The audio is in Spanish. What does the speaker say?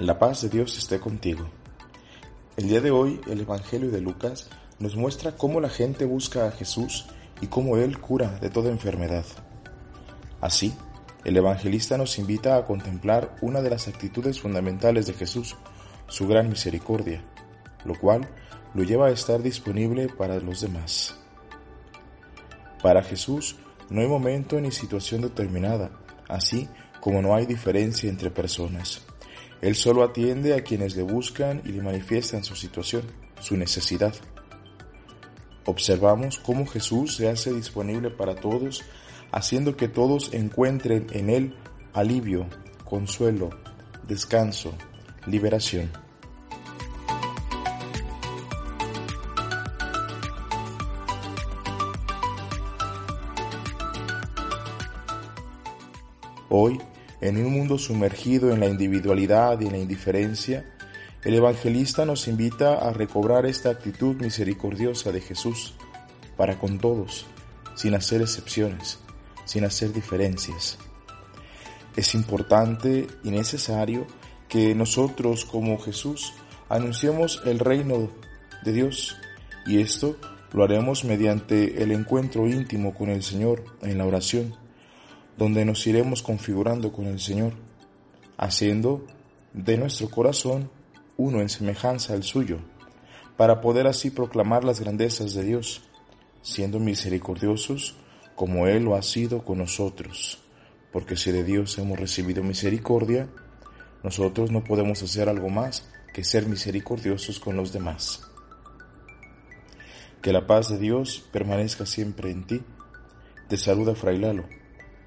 La paz de Dios esté contigo. El día de hoy el Evangelio de Lucas nos muestra cómo la gente busca a Jesús y cómo Él cura de toda enfermedad. Así, el evangelista nos invita a contemplar una de las actitudes fundamentales de Jesús, su gran misericordia, lo cual lo lleva a estar disponible para los demás. Para Jesús no hay momento ni situación determinada, así como no hay diferencia entre personas. Él solo atiende a quienes le buscan y le manifiestan su situación, su necesidad. Observamos cómo Jesús se hace disponible para todos, haciendo que todos encuentren en Él alivio, consuelo, descanso, liberación. Hoy, en un mundo sumergido en la individualidad y en la indiferencia, el evangelista nos invita a recobrar esta actitud misericordiosa de Jesús para con todos, sin hacer excepciones, sin hacer diferencias. Es importante y necesario que nosotros como Jesús anunciemos el reino de Dios y esto lo haremos mediante el encuentro íntimo con el Señor en la oración donde nos iremos configurando con el Señor, haciendo de nuestro corazón uno en semejanza al suyo, para poder así proclamar las grandezas de Dios, siendo misericordiosos como Él lo ha sido con nosotros, porque si de Dios hemos recibido misericordia, nosotros no podemos hacer algo más que ser misericordiosos con los demás. Que la paz de Dios permanezca siempre en ti. Te saluda Fray Lalo